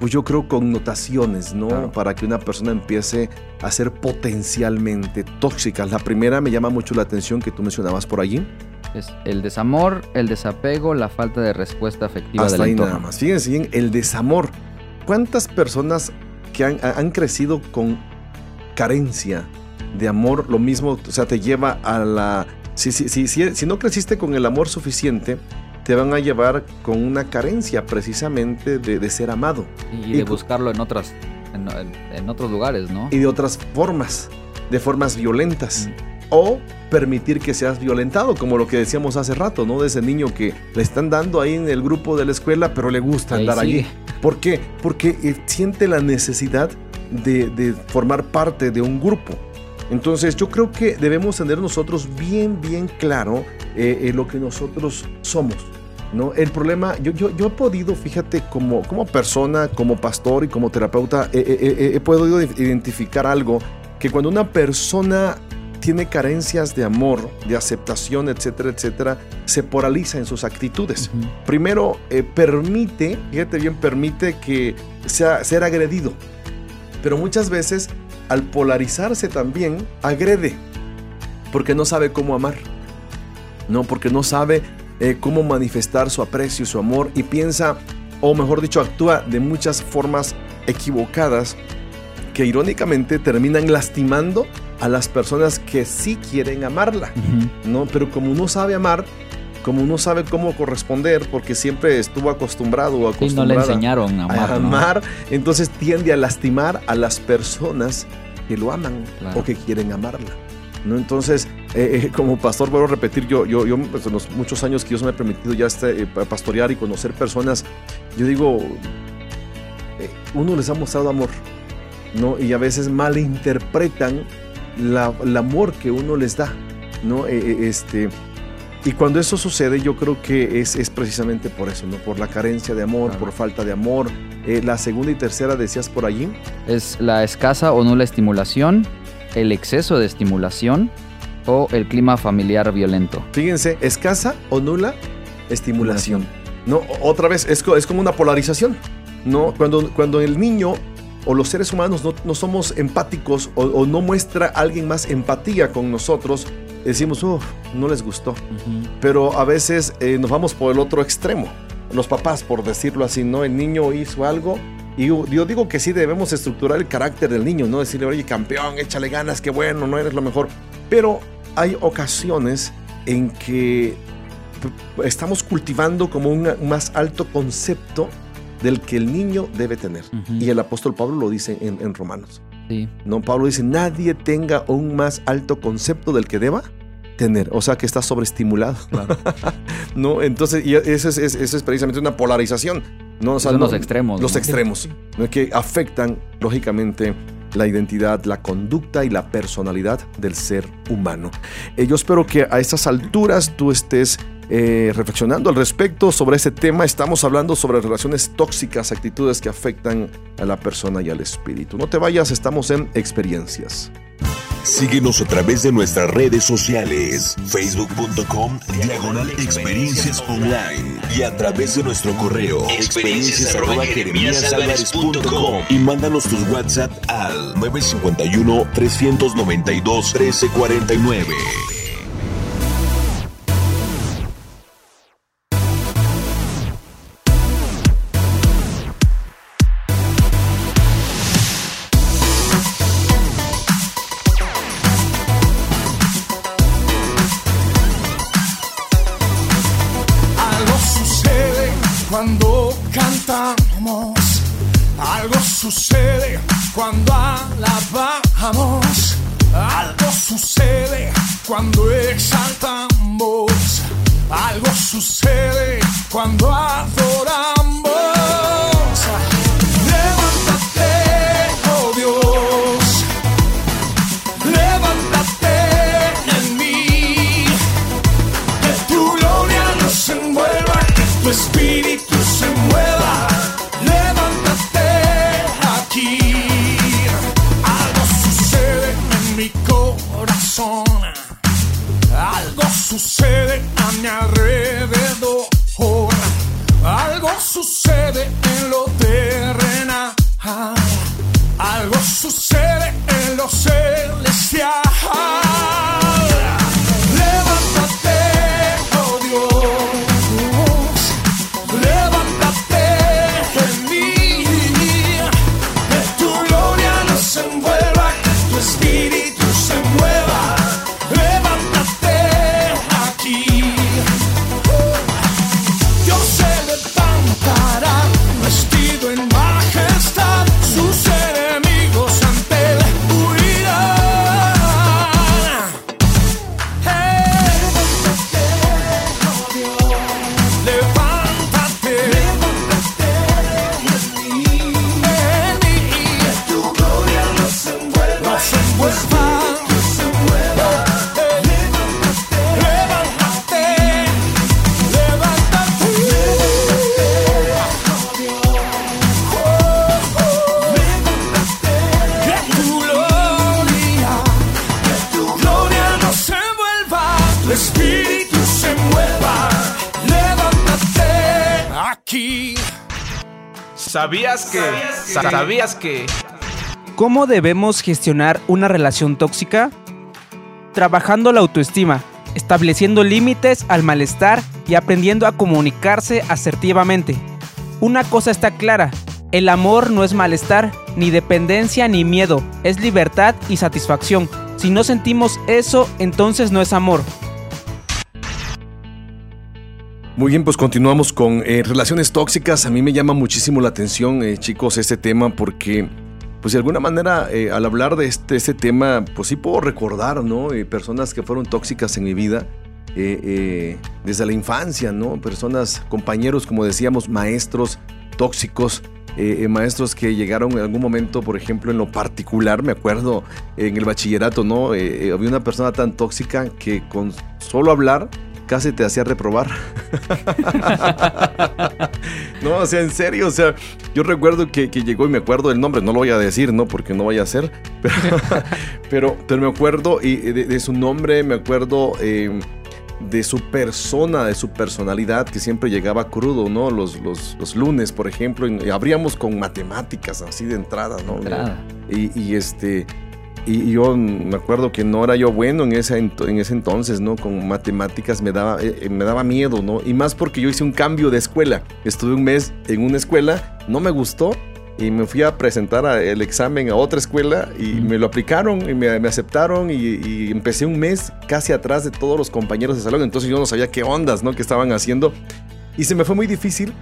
pues yo creo, connotaciones, ¿no? Claro. Para que una persona empiece a ser potencialmente tóxica. La primera me llama mucho la atención que tú mencionabas por allí. Es el desamor, el desapego, la falta de respuesta afectiva Hasta del ahí entorno. nada más. Fíjense bien, el desamor. ¿Cuántas personas que han, han crecido con carencia de amor, lo mismo, o sea, te lleva a la... Si, si, si, si, si no creciste con el amor suficiente, te van a llevar con una carencia precisamente de, de ser amado Y Y de cu- buscarlo en otras, en, otros lugares, ¿no? y de otras formas, de formas violentas. Mm. O permitir que seas violentado, como lo que decíamos hace rato, ¿no? De ese niño que le están dando ahí en el grupo de la escuela, pero le gusta Y ahí andar allí. ¿Por qué? Porque eh, siente la necesidad de, de formar parte de un grupo. Entonces yo creo que debemos tener nosotros bien, bien claro eh, eh, lo que nosotros somos. ¿No? El problema, yo, yo, yo he podido, fíjate, como, como persona, como pastor y como terapeuta, he podido identificar algo, que cuando una persona tiene carencias de amor, de aceptación, etcétera, etcétera, se polariza en sus actitudes primero eh, permite, fíjate bien, permite que sea ser agredido. Pero muchas veces al polarizarse también agrede porque no sabe cómo amar. No, porque no sabe eh, cómo manifestar su aprecio y su amor y piensa, o mejor dicho, actúa de muchas formas equivocadas que irónicamente terminan lastimando a las personas que sí quieren amarla. ¿no? Pero como uno sabe amar, como uno sabe cómo corresponder, porque siempre estuvo acostumbrado o Sí, no le acostumbrada enseñaron a amar. a ¿no? amar, entonces tiende a lastimar a las personas que lo aman Claro. o que quieren amarla. ¿no? Entonces, eh, eh, como pastor, vuelvo a repetir, yo, yo, yo pues, en los muchos años que Dios me ha permitido ya este, eh, pa- pastorear y conocer personas, yo digo, eh, uno les ha mostrado amor, ¿no? Y a veces malinterpretan la- el amor que uno les da, ¿no? Eh, eh, este, y cuando eso sucede, yo creo que es, es precisamente por eso, ¿no? Por la carencia de amor, Claro. por falta de amor. Eh, la segunda y tercera decías por allí. Es la escasa o nula estimulación, el exceso de estimulación o el clima familiar violento. Fíjense, escasa o nula estimulación. No, otra vez, es, es como una polarización. ¿no? Cuando, cuando el niño o los seres humanos no, no somos empáticos o, o no muestra alguien más empatía con nosotros, decimos, uff, no les gustó. Pero a veces eh, nos vamos por el otro extremo. Los papás, por decirlo así, ¿no? El niño hizo algo. Y yo yo digo que sí debemos estructurar el carácter del niño, ¿no? Decirle, oye, campeón, échale ganas, qué bueno, no eres lo mejor. Pero hay ocasiones en que estamos cultivando como un más alto concepto del que el niño debe tener. Ujú. Y el apóstol Pablo lo dice en, en Romanos. Sí. No, Pablo dice, nadie tenga un más alto concepto del que deba tener. O sea, que está sobreestimulado. no, entonces, y eso es, es- eso es precisamente una polarización. No, o sea, Son no- los extremos. Los ¿no? extremos, ¿no? que afectan, lógicamente, la identidad, la conducta y la personalidad del ser humano. Eh, yo espero que a estas alturas tú estés eh, reflexionando al respecto sobre este tema. Estamos hablando sobre relaciones tóxicas, actitudes que afectan a la persona y al espíritu. No te vayas, estamos en experiencias. Síguenos a través de nuestras redes sociales, facebook.com diagonal experiencias online y a través de nuestro correo experiencias arroba y mándanos tus WhatsApp al 951 392 1349. ¿Sabías que? ¿Sabías que? ¿Cómo debemos gestionar una relación tóxica? Trabajando la autoestima, estableciendo límites al malestar y aprendiendo a comunicarse asertivamente. Una cosa está clara, el amor no es malestar, ni dependencia ni miedo, es libertad y satisfacción. Si no sentimos eso, entonces no es amor. Muy bien, pues continuamos con eh, relaciones tóxicas. A mí me llama muchísimo la atención, eh, chicos, este tema porque, pues de alguna manera, eh, al hablar de este, este tema, pues sí puedo recordar, ¿no? Eh, personas que fueron tóxicas en mi vida eh, eh, desde la infancia, ¿no? Personas, compañeros, como decíamos, maestros tóxicos. maestros que llegaron en algún momento, por ejemplo, en lo particular, me acuerdo en el bachillerato, ¿no? Había una persona tan tóxica que con solo hablar casi te hacía reprobar. no, o sea, en serio, o sea, yo recuerdo que, que llegó y me acuerdo del nombre, no lo voy a decir, ¿no? Porque no vaya a ser, pero, pero, pero me acuerdo y de, de su nombre, me acuerdo eh, de su persona, de su personalidad, que siempre llegaba crudo, ¿no? Los, los, los lunes, por ejemplo, y, abríamos con matemáticas así de entrada, ¿no? Entrada. Y, y este... Y yo me acuerdo que no era yo bueno en ese, en ese entonces, ¿no? Con matemáticas me daba, eh, eh, me daba miedo, ¿no? Y más porque yo hice un cambio de escuela. Estuve un mes en una escuela, no me gustó y me fui a presentar a- el examen a otra escuela y me lo aplicaron y me, me aceptaron y, y empecé un mes casi atrás de todos los compañeros de salón. Entonces yo no sabía qué ondas, ¿no? Que estaban haciendo. Y se me fue muy difícil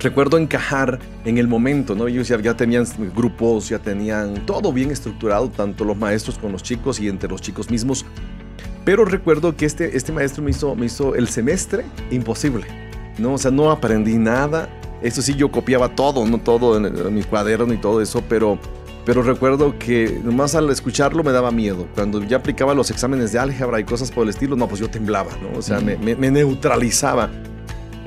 recuerdo encajar en el momento, ¿no? Ellos ya, ya tenían grupos, ya tenían todo bien estructurado, tanto los maestros con los chicos y entre los chicos mismos. Pero recuerdo que este, este maestro me hizo, me hizo el semestre imposible, ¿no? O sea, no aprendí nada. Eso sí, yo copiaba todo, no todo en, en mi cuaderno y todo eso, pero, pero recuerdo que nomás al escucharlo me daba miedo. Cuando ya aplicaba los exámenes de álgebra y cosas por el estilo, no, pues yo temblaba, ¿no? O sea, me, me- me neutralizaba.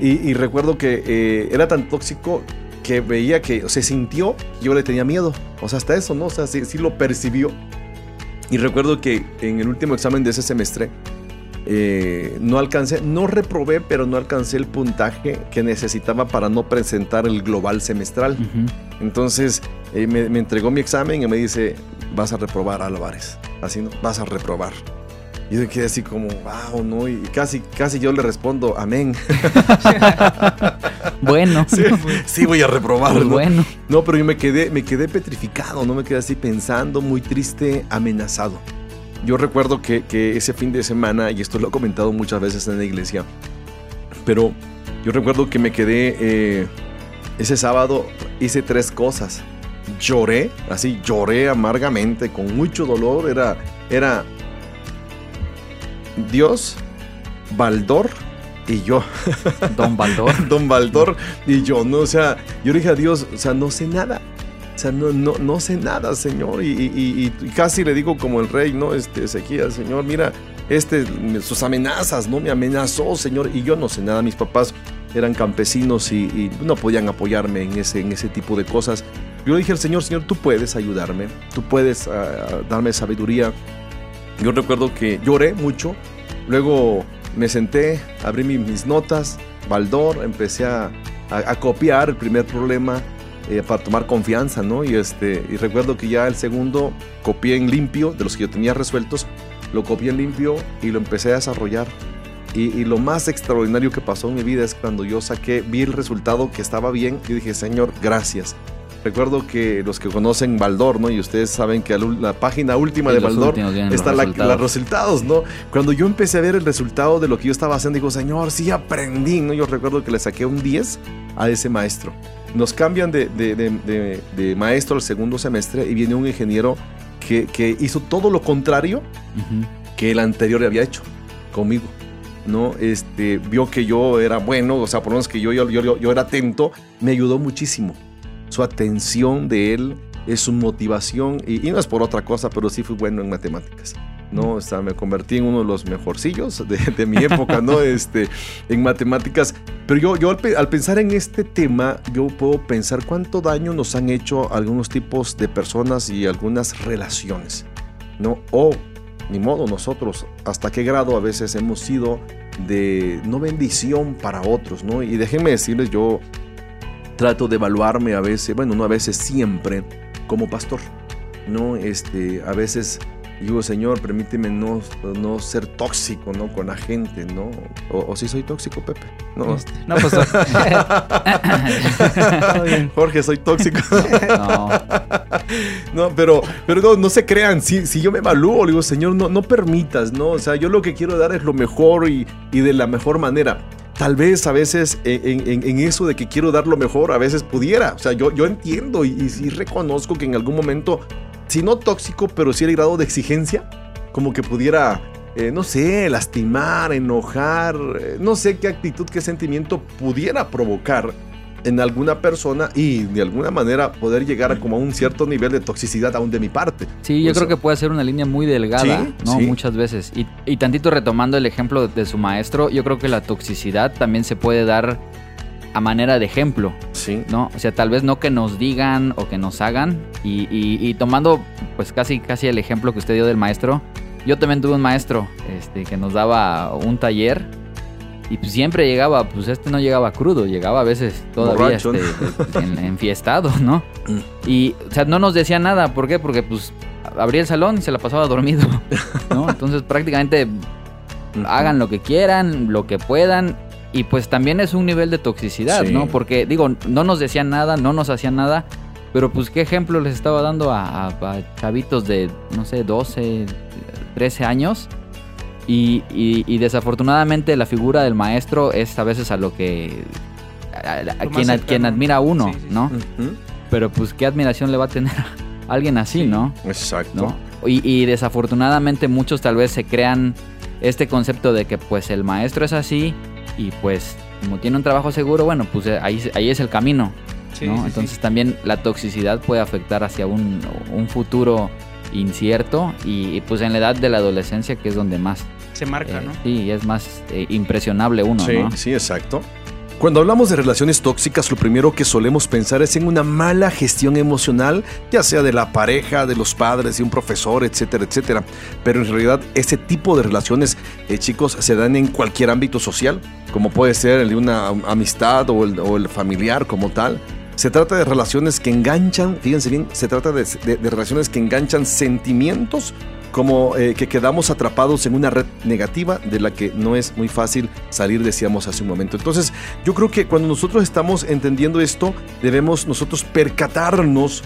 Y, y recuerdo que eh, era tan tóxico que veía que se sintió, yo le tenía miedo. O sea, hasta eso, ¿no? O sea, sí, sí lo percibió. Y recuerdo que en el último examen de ese semestre eh, no alcancé, no reprobé, pero no alcancé el puntaje que necesitaba para no presentar el global semestral. Entonces eh, me, me entregó mi examen y me dice, vas a reprobar Álvarez. Así, ¿no? Vas a reprobar. Y yo me quedé así como, wow, ¿no? Y casi, casi yo le respondo, amén. Bueno, sí, sí voy a reprobar, pues ¿no? bueno. No, pero yo me quedé, me quedé petrificado, no me quedé así pensando, muy triste, amenazado. Yo recuerdo que, que ese fin de semana, y esto lo he comentado muchas veces en la iglesia, pero yo recuerdo que me quedé eh, ese sábado, hice tres cosas. Lloré, así lloré amargamente, con mucho dolor. Era, era Dios, Baldor y yo. Don Baldor. Don Baldor y yo, ¿no? O sea, yo dije a Dios, o sea, no sé nada. O sea, no, no, no sé nada, Señor. Y, y- y- y casi le digo como el rey, ¿no? Este, Ezequías, Señor, mira, este, sus amenazas, ¿no? Me amenazó, Señor. Y yo no sé nada. Mis papás eran campesinos y, no podían apoyarme en ese, en ese tipo de cosas. Yo le dije al Señor, Señor, tú puedes ayudarme. Tú puedes ah, darme sabiduría. Yo recuerdo que lloré mucho. Luego me senté, abrí mi- mis notas, Baldor, empecé a, a- a copiar el primer problema eh, para tomar confianza, ¿no? Y, este, y recuerdo que ya el segundo copié en limpio, de los que yo tenía resueltos, lo copié en limpio y lo empecé a desarrollar. Y, y lo más extraordinario que pasó en mi vida es cuando yo saqué, vi el resultado que estaba bien y dije, Señor, gracias. Recuerdo que los que conocen Baldor, ¿no? Y ustedes saben que la, página última Sí, de Baldor los está la- resultados. los resultados, ¿no? Cuando yo empecé a ver el resultado de lo que yo estaba haciendo, digo, Señor, sí aprendí, ¿no? Yo recuerdo que le saqué un 10 a ese maestro. Nos cambian de, de- de- de- de maestro al segundo semestre y viene un ingeniero que, que hizo todo lo contrario que el anterior había hecho conmigo. ¿no? Este, vio que yo era bueno, o sea, por lo menos que yo, yo, yo, yo era atento, me ayudó muchísimo. Su atención de él es su motivación, y, y no es por otra cosa, pero sí fui bueno en matemáticas. ¿no? O sea, me convertí en uno de los mejorcillos de, de mi época, ¿no? Este, en matemáticas. Pero yo, yo al, pe- al pensar en este tema, yo puedo pensar cuánto daño nos han hecho algunos tipos de personas y algunas relaciones, ¿no? O, ni modo, nosotros, hasta qué grado a veces hemos sido de no bendición para otros, ¿no? Y déjenme decirles, yo trato de evaluarme a veces, bueno, no a veces, siempre, como pastor, ¿no? Este, a veces digo, Señor, permíteme no, no ser tóxico, ¿no? Con la gente, ¿no? O, o si soy tóxico, Pepe. No. Este, no, pues. Jorge, soy tóxico. No, No, pero, pero no, no se crean, si, si yo me evalúo, le digo, Señor, no, no permitas, ¿no? O sea, yo lo que quiero dar es lo mejor y, y de la mejor manera. Tal vez a veces en, eso de que quiero dar lo mejor, a veces pudiera. O sea, yo, yo entiendo y, y sí reconozco que en algún momento, si no tóxico, pero sí el grado de exigencia, como que pudiera, eh, no sé, lastimar, enojar, eh, no sé qué actitud, qué sentimiento pudiera provocar en alguna persona y de alguna manera poder llegar a como a un cierto nivel de toxicidad aún de mi parte. Sí, yo creo que puede ser una línea muy delgada, Sí, ¿no? sí. Muchas veces. Y, y tantito retomando el ejemplo de su maestro, yo creo que la toxicidad también se puede dar a manera de ejemplo, Sí. ¿no? O sea, tal vez no que nos digan o que nos hagan. Y, y- y tomando, pues casi, casi el ejemplo que usted dio del maestro, yo también tuve un maestro este, que nos daba un taller. Y pues siempre llegaba, pues este no llegaba crudo, llegaba a veces todavía este, en, enfiestado, ¿no? Mm. Y, o sea, no nos decía nada, ¿por qué? Porque pues abría el salón y se la pasaba dormido, ¿no? Entonces prácticamente hagan lo que quieran, lo que puedan. Y pues también es un nivel de toxicidad, Sí. ¿no? Porque digo, no nos decían nada, no nos hacían nada. Pero pues qué ejemplo les estaba dando a, a- a chavitos de, no sé, 12, 13 años. Y, y- y desafortunadamente la figura del maestro es a veces a lo que... A, a- a Lo más quien, quien admira a uno, Sí, sí, sí. ¿no? Pero pues qué admiración le va a tener a alguien así, Sí. ¿no? Exacto. ¿no? Y, y desafortunadamente muchos tal vez se crean este concepto de que pues el maestro es así y pues como tiene un trabajo seguro, bueno, pues ahí, ahí es el camino, Sí, ¿no? sí, sí. Entonces también la toxicidad puede afectar hacia un, un futuro incierto y, y, pues en la edad de la adolescencia que es donde más, se marca, eh, ¿no? sí, es más eh, impresionable uno, Sí, ¿no? sí, exacto. Cuando hablamos de relaciones tóxicas, lo primero que solemos pensar es en una mala gestión emocional, ya sea de la pareja, de los padres, de un profesor, etcétera, etcétera. Pero en realidad ese tipo de relaciones, eh, chicos, se dan en cualquier ámbito social, como puede ser el de una amistad o el, o el familiar como tal. Se trata de relaciones que enganchan, fíjense bien, se trata de, de- de relaciones que enganchan sentimientos como eh, que quedamos atrapados en una red negativa de la que no es muy fácil salir, decíamos hace un momento. Entonces, yo creo que cuando nosotros estamos entendiendo esto, debemos nosotros percatarnos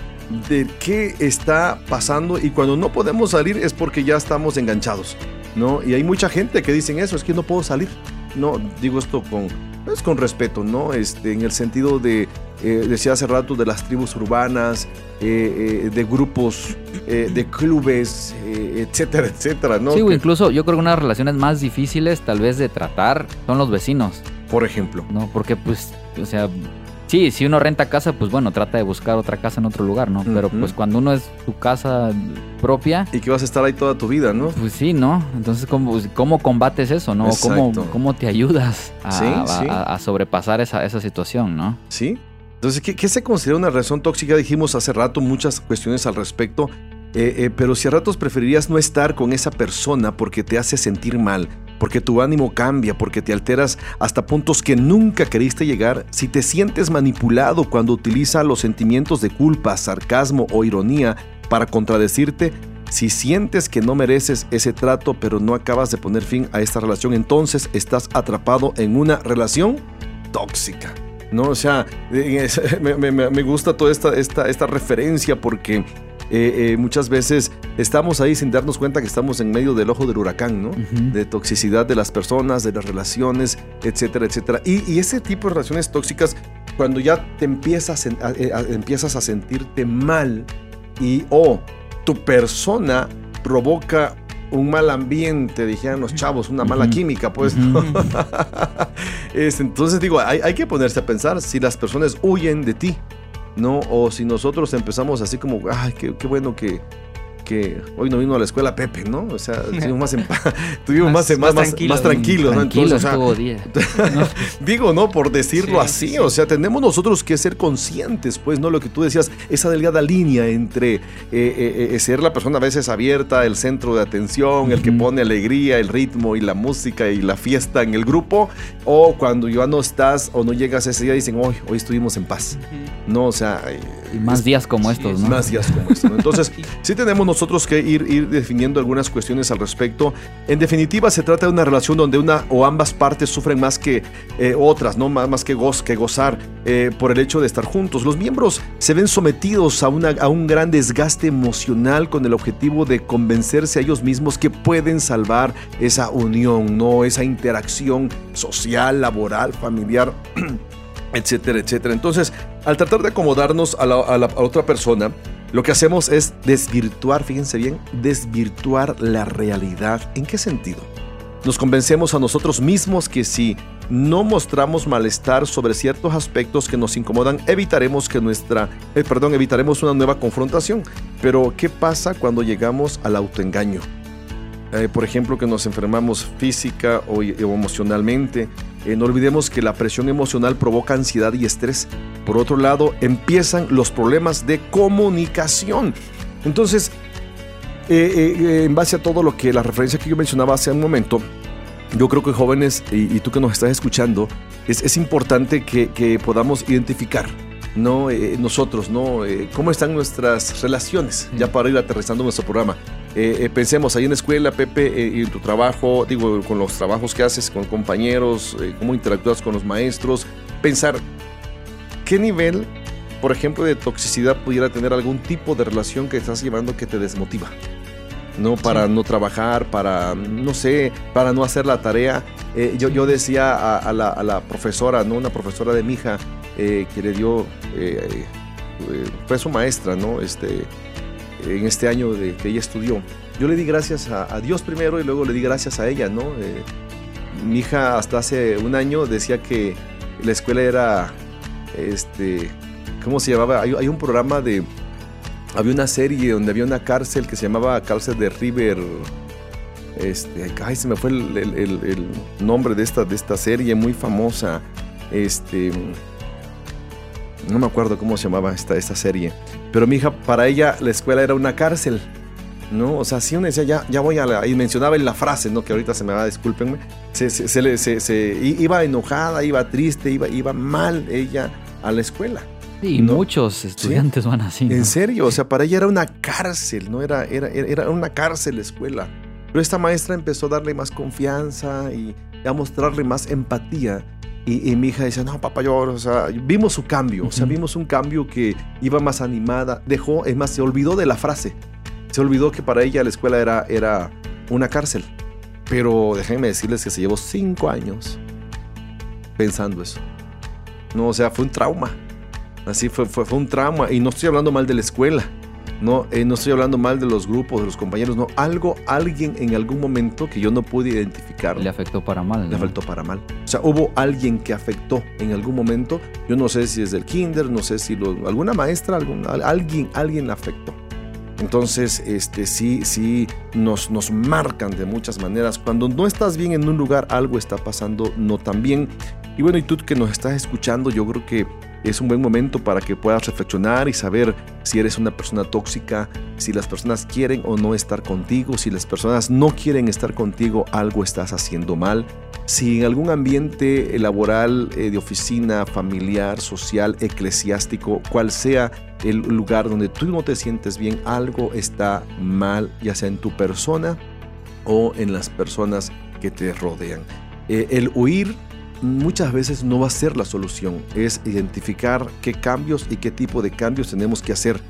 de qué está pasando y cuando no podemos salir es porque ya estamos enganchados, ¿no? Y hay mucha gente que dicen eso, es que no puedo salir. No, digo esto con, es con respeto, ¿no? Este, en el sentido de, eh, decía hace rato, de las tribus urbanas, eh, eh, de grupos, de clubes, etcétera, etcétera, ¿no? Sí, o incluso yo creo que una de las relaciones más difíciles tal vez de tratar son los vecinos, por ejemplo. ¿no? Porque pues, o sea, sí, si uno renta casa, pues bueno, trata de buscar otra casa en otro lugar, ¿no? Pero pues cuando uno es su casa propia, Y que vas a estar ahí toda tu vida, ¿no? pues sí, ¿no? Entonces, ¿cómo, cómo combates eso, no? ¿Cómo. ¿Cómo te ayudas a, Sí, a- sí. a- a sobrepasar esa, esa situación, ¿no? ¿Sí? Entonces, ¿qué, qué se considera una relación tóxica? Dijimos hace rato muchas cuestiones al respecto, eh, eh, pero si a ratos preferirías no estar con esa persona porque te hace sentir mal, porque tu ánimo cambia, porque te alteras hasta puntos que nunca queriste llegar, si te sientes manipulado cuando utiliza los sentimientos de culpa, sarcasmo o ironía para contradecirte, si sientes que no mereces ese trato pero no acabas de poner fin a esta relación, entonces estás atrapado en una relación tóxica. ¿no? O sea, me gusta toda esta, esta, esta referencia porque eh, eh, muchas veces estamos ahí sin darnos cuenta que estamos en medio del ojo del huracán, ¿no? De toxicidad de las personas, de las relaciones, etcétera, etcétera. Y, y ese tipo de relaciones tóxicas, cuando ya te empiezas, a, eh, a- empiezas a sentirte mal y o tu persona provoca un mal ambiente, dijeran los chavos, una mala química, pues. ¿no? Entonces digo, hay, hay que ponerse a pensar si las personas huyen de ti, ¿no? O si nosotros empezamos así como, ay, qué, qué bueno que, que hoy no vino a la escuela Pepe, ¿no? O sea, estuvimos más, en estuvimos más, Más- más, más tranquilos. más tranquilos, ¿no? Entonces, o sea, día. Digo, ¿no? Por decirlo Sí, así, sí, sí. o sea, tenemos nosotros que ser conscientes, pues, ¿no? Lo que tú decías, esa delgada línea entre eh, eh, eh, ser la persona a veces abierta, el centro de atención, el que pone alegría, el ritmo y la música y la fiesta en el grupo, o cuando ya no estás o no llegas ese día dicen, hoy, hoy estuvimos en paz, ¿no? O sea, eh, Y más días como estos, ¿no? más días como esto. ¿no? Entonces, sí tenemos nosotros que ir, ir definiendo algunas cuestiones al respecto. En definitiva, se trata de una relación donde una o ambas partes sufren más que eh, otras, ¿no? Más, más que, goz, que gozar eh, por el hecho de estar juntos. Los miembros se ven sometidos a, una, a un gran desgaste emocional con el objetivo de convencerse a ellos mismos que pueden salvar esa unión, ¿no? Esa interacción social, laboral, familiar etcétera, etcétera. Entonces, al tratar de acomodarnos a la, otra persona, lo que hacemos es desvirtuar, fíjense bien, desvirtuar la realidad. ¿En qué sentido? Nos convencemos a nosotros mismos que si no mostramos malestar sobre ciertos aspectos que nos incomodan, evitaremos que nuestra, eh, perdón, evitaremos una nueva confrontación. Pero ¿qué pasa cuando llegamos al autoengaño? Eh, por ejemplo, que nos enfermamos física o, o emocionalmente. Eh, no olvidemos que la presión emocional provoca ansiedad y estrés. Por otro lado, empiezan los problemas de comunicación. Entonces, eh, eh, en base a todo lo que la referencia que yo mencionaba hace un momento, yo creo que jóvenes y, y tú que nos estás escuchando, es, es importante que, que podamos identificar, ¿no? Nosotros, ¿no? ¿Cómo están nuestras relaciones? Ya para ir aterrizando nuestro programa. Eh, eh, pensemos ahí en la escuela, Pepe, eh, y en tu trabajo, digo, con los trabajos que haces con compañeros, eh, cómo interactúas con los maestros, pensar qué nivel, por ejemplo, de toxicidad pudiera tener algún tipo de relación que estás llevando que te desmotiva. No para no trabajar, para, no sé, para no hacer la tarea. Eh, yo, yo decía a, a la, a la profesora, ¿no? Una profesora de mi hija eh, que le dio, eh, fue su maestra, ¿no? Este, en este año de que ella estudió. Yo le di gracias a, Dios primero y luego le di gracias a ella, ¿no? Eh, mi hija hasta hace un año decía que la escuela era, este, ¿cómo se llamaba? Hay, un programa de, había una serie donde había una cárcel que se llamaba Cárcel de River. Este, ay, se me fue el- el nombre de esta, de esta serie muy famosa. este, no me acuerdo cómo se llamaba esta, esta serie, pero mi hija, para ella la escuela era una cárcel. ¿no? O sea, si uno decía, ya, ya voy a la... Y mencionaba en la frase, ¿no? Que ahorita se me va, discúlpenme. Se, se, se, se- iba enojada, iba triste, iba, iba mal ella a la escuela. Sí, No. muchos estudiantes van así. ¿no? En serio, o sea, para ella era una cárcel, ¿no? Era, era, era una cárcel la escuela. Pero esta maestra empezó a darle más confianza y a mostrarle más empatía. Y, y mi hija decía, no, papá, yo, o sea, vimos su cambio, o sea, vimos un cambio que iba más animada, dejó, es más, se olvidó de la frase, se olvidó que para ella la escuela era, era una cárcel. Pero déjenme decirles que se llevó cinco años pensando eso. No, o sea, fue un trauma. Así fue, fue, fue un trauma. Y no estoy hablando mal de la escuela. No, eh, no estoy hablando mal de los grupos, de los compañeros. No, algo, alguien en algún momento que yo no pude identificar Le afectó para mal. le ¿no? afectó para mal. O sea, hubo alguien que afectó en algún momento. Yo no sé si es del kinder, no sé si lo- alguna maestra, algún, al- alguien, alguien la afectó. Entonces, este, sí, sí, nos, nos marcan de muchas maneras. Cuando no estás bien en un lugar, algo está pasando no tan bien. Y bueno, y tú que nos estás escuchando, yo creo que es un buen momento para que puedas reflexionar y saber si eres una persona tóxica, si las personas quieren o no estar contigo, si las personas no quieren estar contigo, algo estás haciendo mal. Si en algún ambiente laboral, eh, de oficina, familiar, social, eclesiástico, cual sea el lugar donde tú no te sientes bien, algo está mal, ya sea en tu persona o en las personas que te rodean. Eh, el huir muchas veces no va a ser la solución, es identificar qué cambios y qué tipo de cambios tenemos que hacer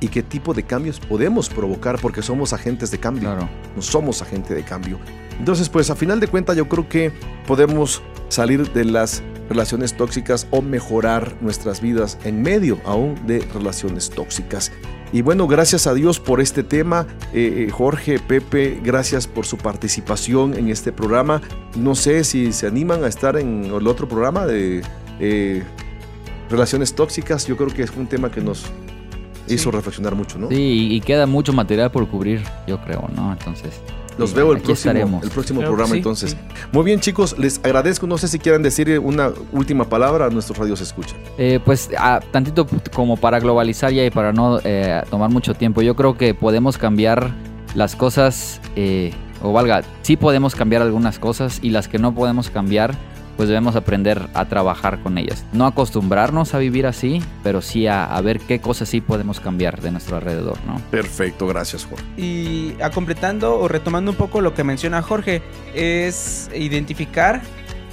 y qué tipo de cambios podemos provocar porque somos agentes de cambio Claro. no somos agente de cambio. Entonces, pues a final de cuentas yo creo que podemos salir de las relaciones tóxicas o mejorar nuestras vidas en medio aún de relaciones tóxicas. Y bueno, gracias a Dios por este tema. Eh, eh, Jorge, Pepe, gracias por su participación en este programa. No sé si se animan a estar en el otro programa de eh, relaciones tóxicas. Yo creo que es un tema que nos hizo reflexionar mucho, ¿no? Sí, y y queda mucho material por cubrir, yo creo, ¿no? Entonces. Los sí, veo el próximo, estaremos. el próximo Claro programa sí, entonces. sí. Muy bien chicos, les agradezco. No sé si quieran decir una última palabra a nuestros radios escucha. Eh, pues ah, tantito como para globalizar ya y para no eh, tomar mucho tiempo, yo creo que podemos cambiar las cosas, eh, o valga, sí podemos cambiar algunas cosas y las que no podemos cambiar, pues debemos aprender a trabajar con ellas. No acostumbrarnos a vivir así, pero sí a, a ver qué cosas sí podemos cambiar de nuestro alrededor, ¿no? Perfecto, gracias Jorge. Y a completando o retomando un poco lo que menciona Jorge, es identificar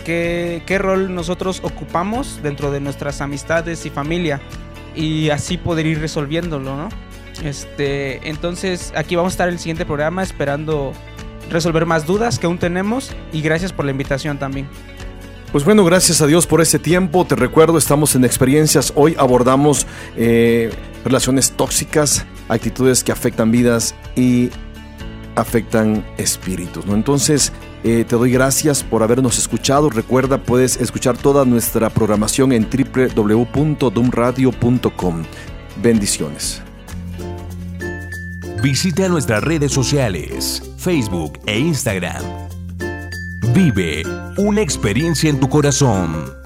qué, qué rol nosotros ocupamos dentro de nuestras amistades y familia y así poder ir resolviéndolo, ¿no? Este, entonces aquí vamos a estar en el siguiente programa esperando resolver más dudas que aún tenemos y gracias por la invitación también. Pues bueno, gracias a Dios por ese tiempo. Te recuerdo, estamos en experiencias. Hoy abordamos eh, relaciones tóxicas, actitudes que afectan vidas y afectan espíritus. ¿no? Entonces, eh, te doy gracias por habernos escuchado. Recuerda, puedes escuchar toda nuestra programación en www.dumradio.com. Bendiciones. Visita nuestras redes sociales, Facebook e Instagram. Vive una experiencia en tu corazón.